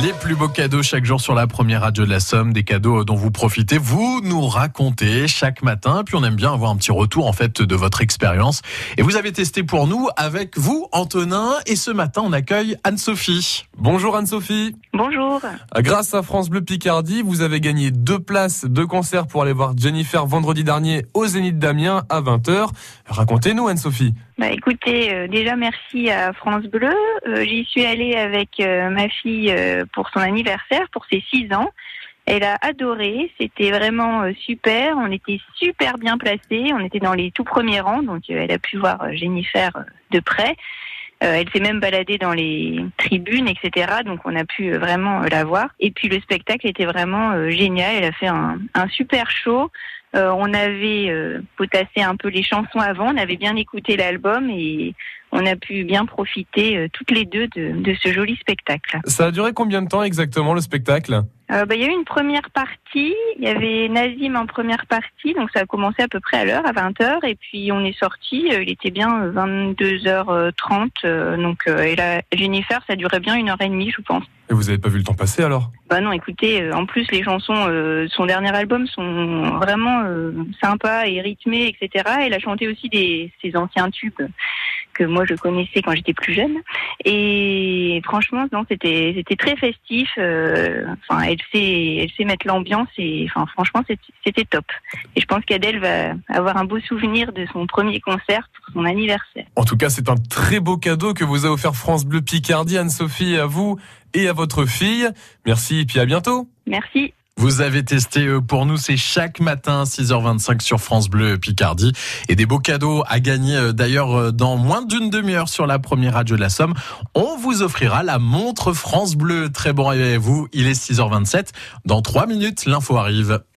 Les plus beaux cadeaux chaque jour sur la première radio de la Somme, des cadeaux dont vous profitez, vous nous racontez chaque matin, puis on aime bien avoir un petit retour en fait de votre expérience. Et vous avez testé pour nous avec vous, Antonin, et ce matin on accueille Anne-Sophie. Bonjour Anne-Sophie. Bonjour. Grâce à France Bleu Picardie, vous avez gagné deux places de concert pour aller voir Jennifer vendredi dernier au Zénith d'Amiens à 20h. Racontez-nous Anne-Sophie. Bah écoutez, euh, déjà merci à France Bleu. Euh, J'y suis allée avec euh, ma fille pour son anniversaire, pour ses 6 ans. Elle a adoré, c'était vraiment super. On était super bien placés, on était dans les tout premiers rangs, donc elle a pu voir Jennifer de près. Elle s'est même baladée dans les tribunes, etc. Donc on a pu vraiment la voir. Et puis le spectacle était vraiment génial. Elle a fait un, un super show. Euh, on avait euh, potassé un peu les chansons avant, on avait bien écouté l'album et on a pu bien profiter euh, toutes les deux de, de ce joli spectacle. Ça a duré combien de temps exactement le spectacle? Euh, bah, il y a eu une première partie, il y avait Nazim en première partie, donc ça a commencé à peu près à l'heure, à 20h, et puis on est sorti, euh, il était bien euh, 22h30, euh, donc et là, Jennifer, ça durait bien une heure et demie, je pense. Et vous avez pas vu le temps passer alors? Bah non, écoutez, en plus les chansons, euh, son dernier album sont vraiment euh, sympas et rythmées, etc. Elle a chanté aussi des ses anciens tubes que moi je connaissais quand j'étais plus jeune. Et franchement, non, c'était c'était très festif. euh, Enfin, elle sait elle sait mettre l'ambiance et enfin franchement c'était- top. Et je pense qu'Adèle va avoir un beau souvenir de son premier concert pour son anniversaire. En tout cas, c'est un très beau cadeau que vous a offert France Bleu Picardie, Anne-Sophie, à vous et à votre fille. Merci et puis à bientôt. Merci. Vous avez testé euh, pour nous, c'est chaque matin 6h25 sur France Bleu Picardie et des beaux cadeaux à gagner euh, d'ailleurs euh, dans moins d'une demi-heure sur la première radio de la Somme. On vous offrira la montre France Bleu. Très bon réveil à vous, il est 6h27. Dans 3 minutes, l'info arrive.